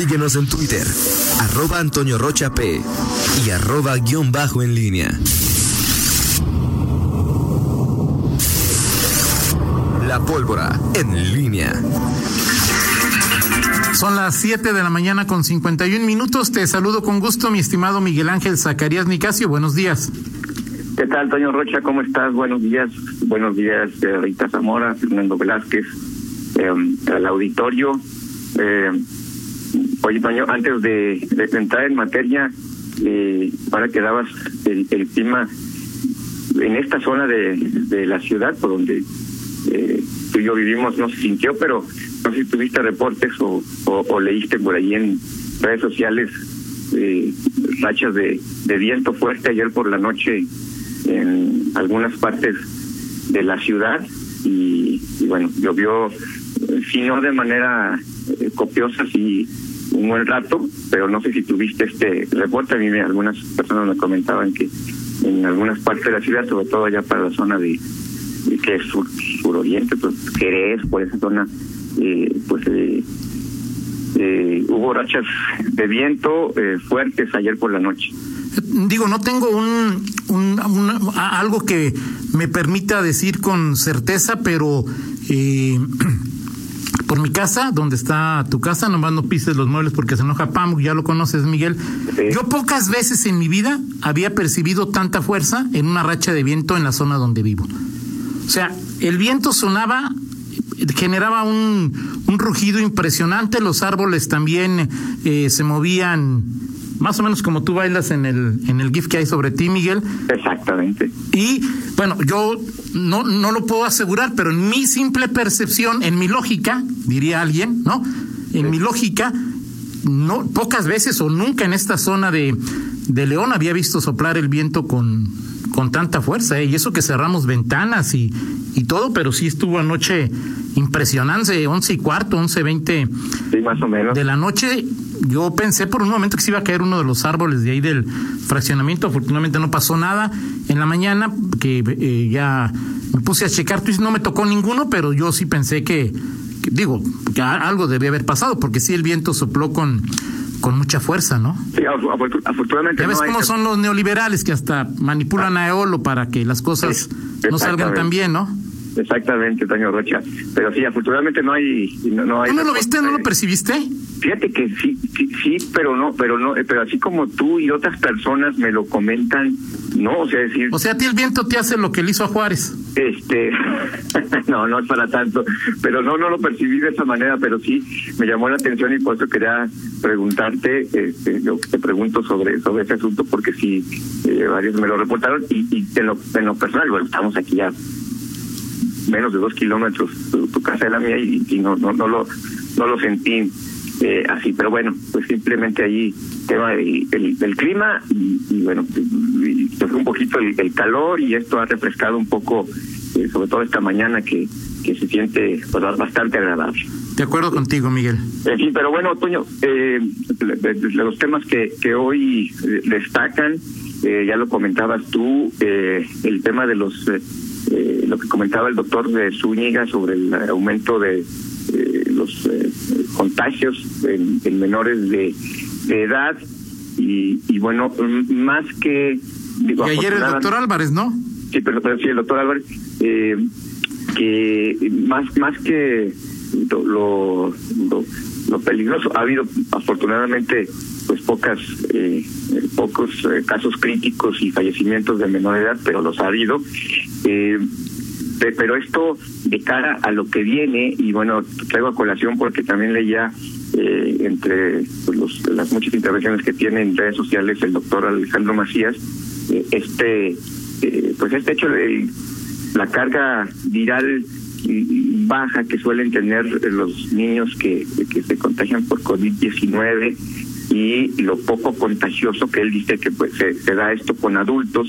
Síguenos en Twitter, arroba Antonio Rocha P y arroba guion bajo en línea. La pólvora en línea. Son las 7 de la mañana con 51 minutos. Te saludo con gusto, mi estimado Miguel Ángel Zacarías Nicasio. Buenos días. ¿Qué tal, Antonio Rocha? ¿Cómo estás? Buenos días. Buenos días, eh, Rita Zamora, Fernando Velázquez, eh, al auditorio. Eh, oye, Toño, antes de, entrar en materia, eh, para que dabas el, el clima en esta zona de, de la ciudad, por donde eh, tú y yo vivimos, no se sintió, pero no sé si tuviste reportes o, leíste por ahí en redes sociales eh, rachas de, de viento fuerte ayer por la noche en algunas partes de la ciudad y bueno, llovió, eh, si no de manera eh, copiosa, sí un buen rato, pero no sé si tuviste este reporte. A mí me, algunas personas me comentaban que en algunas partes de la ciudad, sobre todo allá para la zona de, de que es sur, suroriente, pues Jerez, por esa zona, eh, pues eh, eh, hubo rachas de viento eh, fuertes ayer por la noche. Digo, no tengo un, un, un algo que me permita decir con certeza, pero eh, por mi casa, donde está tu casa, nomás no pises los muebles porque se enoja Pam, ya lo conoces, Miguel. Sí. Yo pocas veces en mi vida había percibido tanta fuerza en una racha de viento en la zona donde vivo. O sea, el viento sonaba, generaba un, un rugido impresionante, los árboles también eh, se movían más o menos como tú bailas en el, en el GIF que hay sobre ti, Miguel. Exactamente. Y bueno, yo no, no lo puedo asegurar, pero en mi simple percepción, en mi lógica, diría alguien, ¿no? En mi lógica, no, pocas veces o nunca en esta zona de, de León había visto soplar el viento con, con tanta fuerza, ¿eh? y eso que cerramos ventanas y, y todo, pero sí estuvo anoche impresionante, once y cuarto, once veinte Sí, más o menos. de la noche. Yo pensé por un momento que se iba a caer uno de los árboles de ahí del fraccionamiento. Afortunadamente no pasó nada. En la mañana, que eh, ya me puse a checar, dices, no me tocó ninguno, pero yo sí pensé que, que digo, que algo debía haber pasado, porque sí el viento sopló con, con mucha fuerza, ¿no? Sí, afortunadamente Ya ves no cómo son los neoliberales que hasta manipulan a Eolo para que las cosas Sí, no salgan tan bien, ¿no? Exactamente, Toño Rocha. Pero sí, afortunadamente no hay... No, no hay ¿Tú no lo viste, no lo percibiste? Fíjate que sí, sí, sí, pero no, pero no, pero así como tú y otras personas me lo comentan, no, o sea, decir, O sea, a ti el viento te hace lo que le hizo a Juárez. este, no, no es para tanto, pero no, no lo percibí de esa manera, pero sí me llamó la atención y por eso quería preguntarte, este, yo te pregunto sobre sobre ese asunto porque sí, eh, varios me lo reportaron y, y en lo, en lo personal, bueno, estamos aquí ya menos de dos kilómetros tu, tu casa de la mía y, y no, no, no lo, no lo sentí eh, así, pero bueno, pues simplemente ahí tema del, el- del clima y, y bueno, y un poquito el, el calor y esto ha refrescado un poco, eh, sobre todo esta mañana que, que se siente pues, bastante agradable. De acuerdo contigo, Miguel. En fin, pero bueno, Toño, eh, los temas que, que hoy eh, destacan, eh, ya lo comentabas tú, eh, el tema de los, eh, lo que comentaba el doctor de Zúñiga sobre el aumento de eh, los eh, contagios en, en menores de, de edad y, y bueno, más que... digo, Y ayer el doctor Álvarez, ¿no? Sí, pero, pero sí, el doctor Álvarez, eh, que más, más que lo, lo, lo- peligroso, ha habido afortunadamente pues pocas eh, pocos eh, casos críticos y fallecimientos de menor edad, pero los ha habido. Eh, pe- pero esto de cara a lo que viene, y bueno, traigo a colación porque también leía eh, entre pues, los- las muchas intervenciones que tiene en redes sociales el doctor Alejandro Macías, eh, este pues este hecho de la carga viral baja que suelen tener los niños que, que se contagian por COVID-19 y lo poco contagioso que él dice que pues se, da esto con adultos.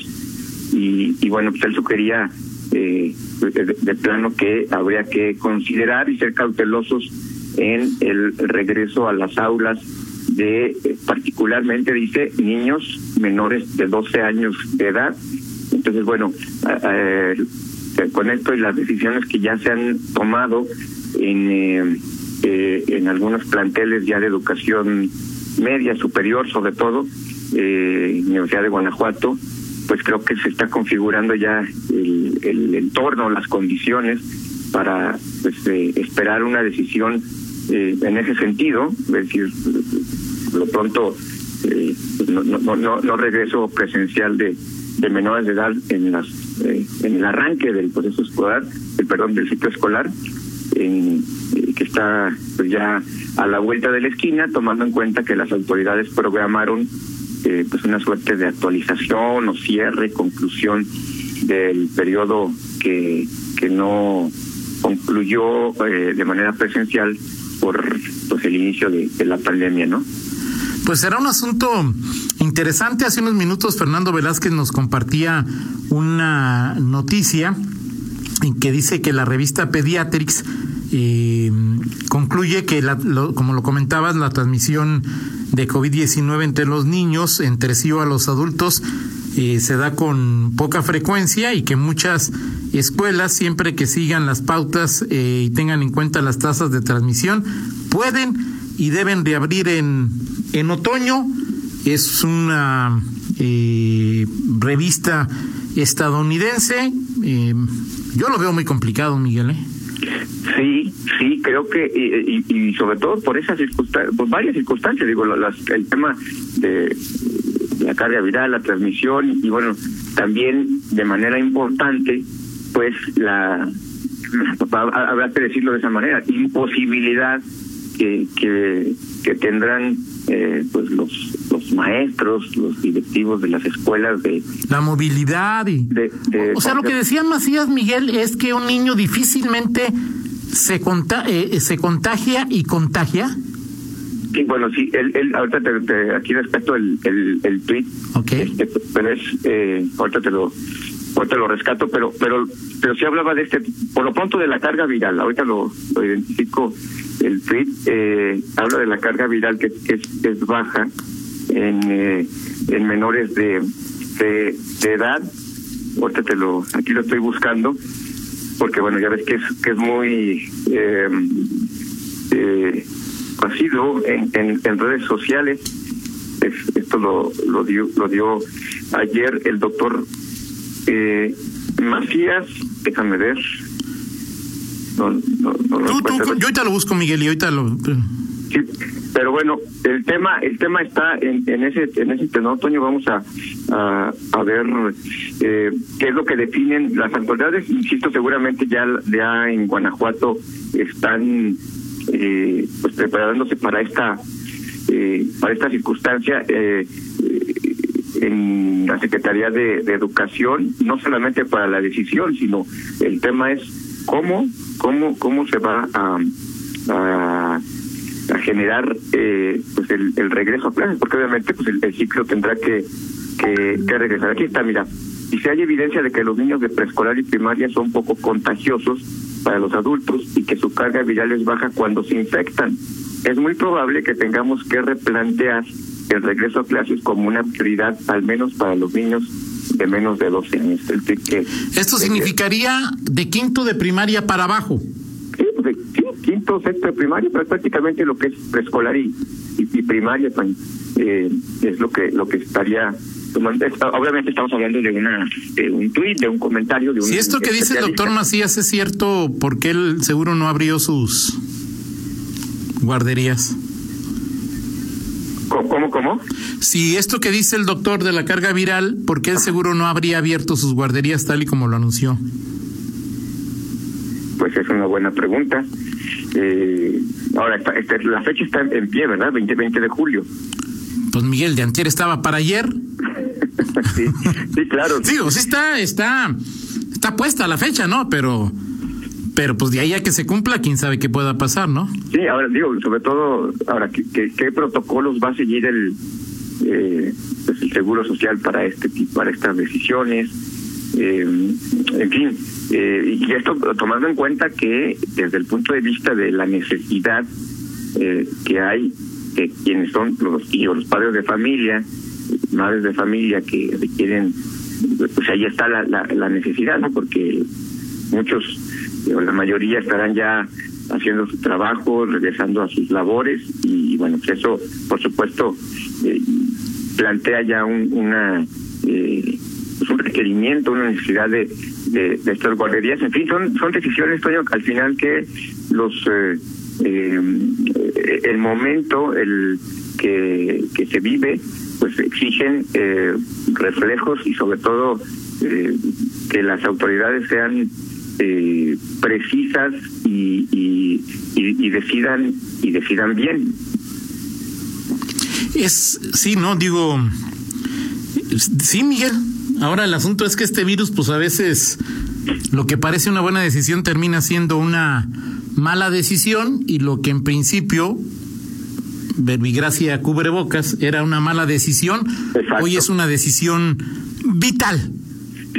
Y, y bueno pues él sugería eh, de, plano que habría que considerar y ser cautelosos en el regreso a las aulas de eh, particularmente dice niños menores de 12 años de edad. Entonces bueno con esto y las decisiones que ya se han tomado en, eh, eh, en algunos planteles ya de educación media, superior sobre todo, eh, Universidad de Guanajuato, pues creo que se está configurando ya el, el entorno, las condiciones para pues, eh, esperar una decisión eh, en ese sentido, es decir, lo pronto eh, no, no, no, no regreso presencial de, de menores de edad en las eh, en el arranque del proceso escolar, el perdón del ciclo escolar, eh, que está pues ya a la vuelta de la esquina, tomando en cuenta que las autoridades programaron eh, pues una suerte de actualización o cierre, conclusión del periodo que, que no concluyó eh, de manera presencial por pues el inicio de la pandemia, ¿no? Pues será un asunto interesante. Hace unos minutos Fernando Velázquez nos compartía una noticia en que dice que la revista Pediatrics eh, concluye que, la, lo, como lo comentabas, la transmisión de COVID-19 entre los niños, entre sí o a los adultos, eh, se da con poca frecuencia y que muchas escuelas, siempre que sigan las pautas eh, y tengan en cuenta las tasas de transmisión, pueden y deben reabrir en, en otoño. Es una eh, revista estadounidense. Eh, yo lo veo muy complicado, Miguel. ¿eh? Sí, sí, creo que y, y, y sobre todo por esas circunstancias, por varias circunstancias, digo, las, el tema de la carga viral, la transmisión y bueno, también de manera importante, pues la habrá que decirlo de esa manera, imposibilidad que, que, que tendrán eh, pues los los maestros, los directivos de las escuelas de la movilidad y de, de, o sea lo que decía Macías Miguel es que un niño difícilmente se conta, eh, se contagia y contagia. Sí, bueno, sí, él, él ahorita te, te, aquí respecto el, el, el tweet, okay. este, pero es, eh, ahorita te lo, ahorita lo rescato, pero, pero, pero sí hablaba de este, por lo pronto de la carga viral, ahorita lo, lo identifico, el tweet eh, habla de la carga viral que, es, baja en, eh, en menores de, de, edad, ahorita te lo, aquí lo estoy buscando, porque bueno, ya ves que es, que es muy, eh, eh, sido en, en, en redes sociales. Es, esto lo, lo dio lo dio ayer el doctor eh, Macías, déjame ver. No, no, no, tú, tú, yo ahorita lo busco, Miguel, y ahorita lo. Sí, pero bueno, el tema el tema está en, en ese en ese tenor, Toño, vamos a, a, a ver eh, qué es lo que definen las autoridades. Insisto, seguramente ya, ya en Guanajuato están eh, pues preparándose para esta eh, para esta circunstancia eh, en la Secretaría de, Educación, no solamente para la decisión, sino el tema es cómo cómo cómo se va a, generar eh, pues el, regreso a clases, porque obviamente pues el, el ciclo tendrá que, que, que regresar. Aquí está, mira, y si hay evidencia de que los niños de preescolar y primaria son poco contagiosos para los adultos y que su carga viral es baja cuando se infectan. Es muy probable que tengamos que replantear el regreso a clases como una prioridad, al menos para los niños de menos de 12 años. El que, Esto significaría de quinto de primaria para abajo. Sí, de, sí quinto, sexto de primaria, pero prácticamente lo que es preescolar y, y, y primaria eh, es lo que lo que estaría obviamente estamos hablando de una de un tuit, de un comentario, de un Si esto que dice el doctor Macías es cierto, ¿por qué él seguro no abrió sus guarderías? ¿Cómo, cómo? Si esto que dice el doctor de la carga viral, ¿por qué él seguro no habría abierto sus guarderías tal y como lo anunció? Pues es una buena pregunta. Eh, ahora, esta, esta, la fecha está en pie, ¿verdad? 20, 20 de julio. Pues Miguel, de antier estaba para ayer. sí, sí, claro. Sí, o sea, está, está, está puesta la fecha, ¿no? Pero, pero pues de ahí a que se cumpla, quién sabe qué pueda pasar, ¿no? Sí, ahora digo, sobre todo, ahora, ¿qué, qué, protocolos va a seguir el, eh, pues el Seguro Social para este para estas decisiones? Eh, en fin, eh, y esto tomando en cuenta que desde el punto de vista de la necesidad eh, que hay que quienes son los hijos, los padres de familia, madres de familia que requieren, pues ahí está la, la, la necesidad, ¿no? Porque muchos, la mayoría estarán ya haciendo su trabajo, regresando a sus labores y, bueno, pues eso, por supuesto, eh, plantea ya un, una eh, pues un requerimiento, una necesidad de, de, estas guarderías. En fin, son son decisiones, Toño, al final que los eh, eh, el momento el que, que se vive pues exigen eh, reflejos y sobre todo que las autoridades sean eh, precisas y, y, y, decidan y decidan bien es sí no digo sí Miguel ahora el asunto es que este virus pues a veces lo que parece una buena decisión termina siendo una mala decisión y lo que en principio verbigracia cubrebocas era una mala decisión, Exacto. hoy es una decisión vital.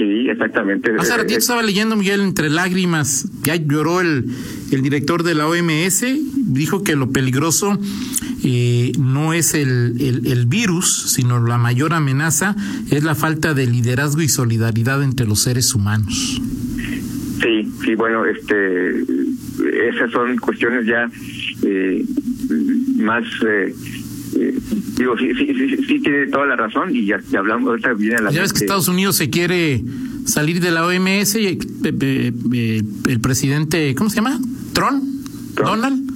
Sí, exactamente. Hace ratito estaba leyendo, Miguel, entre lágrimas, ya lloró el, el director de la OMS, dijo que lo peligroso eh, no es el, el, el, virus, sino la mayor amenaza es la falta de liderazgo y solidaridad entre los seres humanos. Sí, sí, bueno, este, esas son cuestiones ya eh, más eh, eh, digo sí, sí, sí, sí, tiene toda la razón y ya, ya hablamos ahorita viene la ya ves que Estados Unidos se quiere salir de la OMS y eh, eh, el presidente cómo se llama Trump, Trump. Donald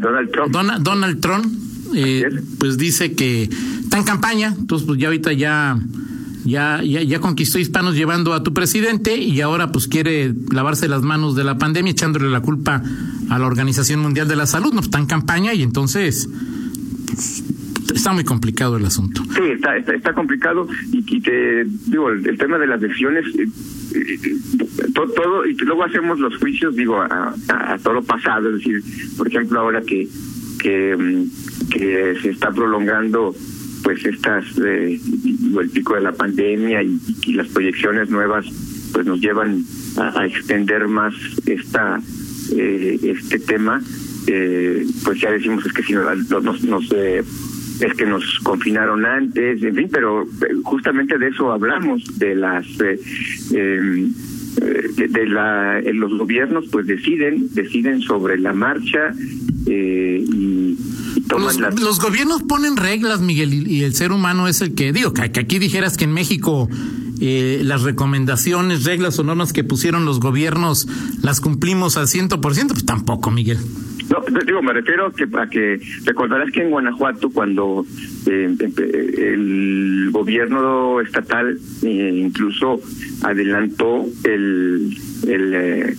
Donald Trump. Donald, Donald Trump pues dice que está en campaña entonces pues ya ahorita ya ya, ya, ya conquistó hispanos llevando a tu presidente y ahora pues quiere lavarse las manos de la pandemia echándole la culpa a la Organización Mundial de la Salud, no está en campaña y entonces pues, está muy complicado el asunto. Sí, está, está, está complicado y, y, te digo, el, tema de las lesiones, eh, eh, todo, y luego hacemos los juicios, digo, a, todo lo pasado, es decir, por ejemplo, ahora que, que, que se está prolongando pues estas eh, el pico de la pandemia y, las proyecciones nuevas pues nos llevan a, extender más esta eh, este tema eh, pues ya decimos es que si nos, nos, nos es que nos confinaron antes en fin pero justamente de eso hablamos de las de, de, la los gobiernos pues deciden deciden sobre la marcha y los, las... los, gobiernos ponen reglas, Miguel, y, y, el ser humano es el que, digo, que, que aquí dijeras que en México eh, las recomendaciones, reglas o normas que pusieron los gobiernos las cumplimos al ciento por ciento, pues tampoco, Miguel. No, digo, me refiero que, a que recordarás que en Guanajuato cuando eh, el gobierno estatal eh, incluso adelantó el, el eh,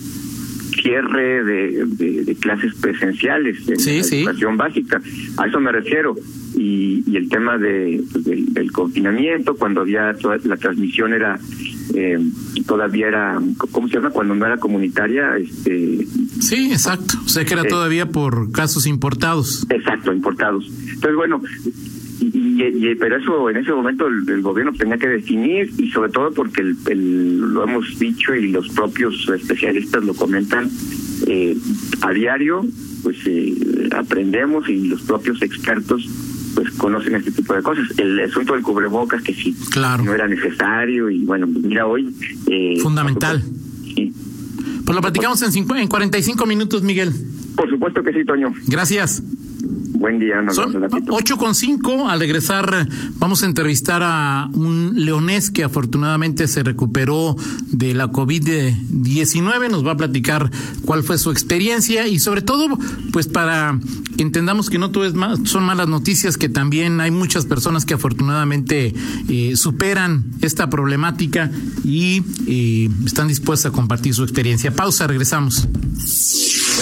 cierre de, de, de, clases presenciales en sí, la sí. educación básica. A eso me refiero. Y, y el tema de, pues, del, del, confinamiento, cuando había toda la transmisión era eh, todavía era, ¿cómo se llama? Cuando no era comunitaria. este Sí, exacto. O sea que era eh, todavía por casos importados. Exacto, importados. Entonces, bueno, y, y, pero eso en ese momento el, el, gobierno tenía que definir y sobre todo porque el, el, lo hemos dicho y los propios especialistas lo comentan eh, a diario pues eh, aprendemos y los propios expertos pues conocen este tipo de cosas el asunto del cubrebocas que sí claro. no era necesario y bueno mira hoy eh, fundamental. Pues lo platicamos en, cinco, en 45 minutos Miguel. Por supuesto que sí Toño. Gracias Buen día. Nos Son ocho con cinco. Al regresar vamos a entrevistar a un leonés que afortunadamente se recuperó de la COVID-19. Nos va a platicar cuál fue su experiencia y sobre todo, pues para que entendamos que no todo es mal, son malas noticias, que también hay muchas personas que afortunadamente eh, superan esta problemática y eh, están dispuestas a compartir su experiencia. Pausa, regresamos.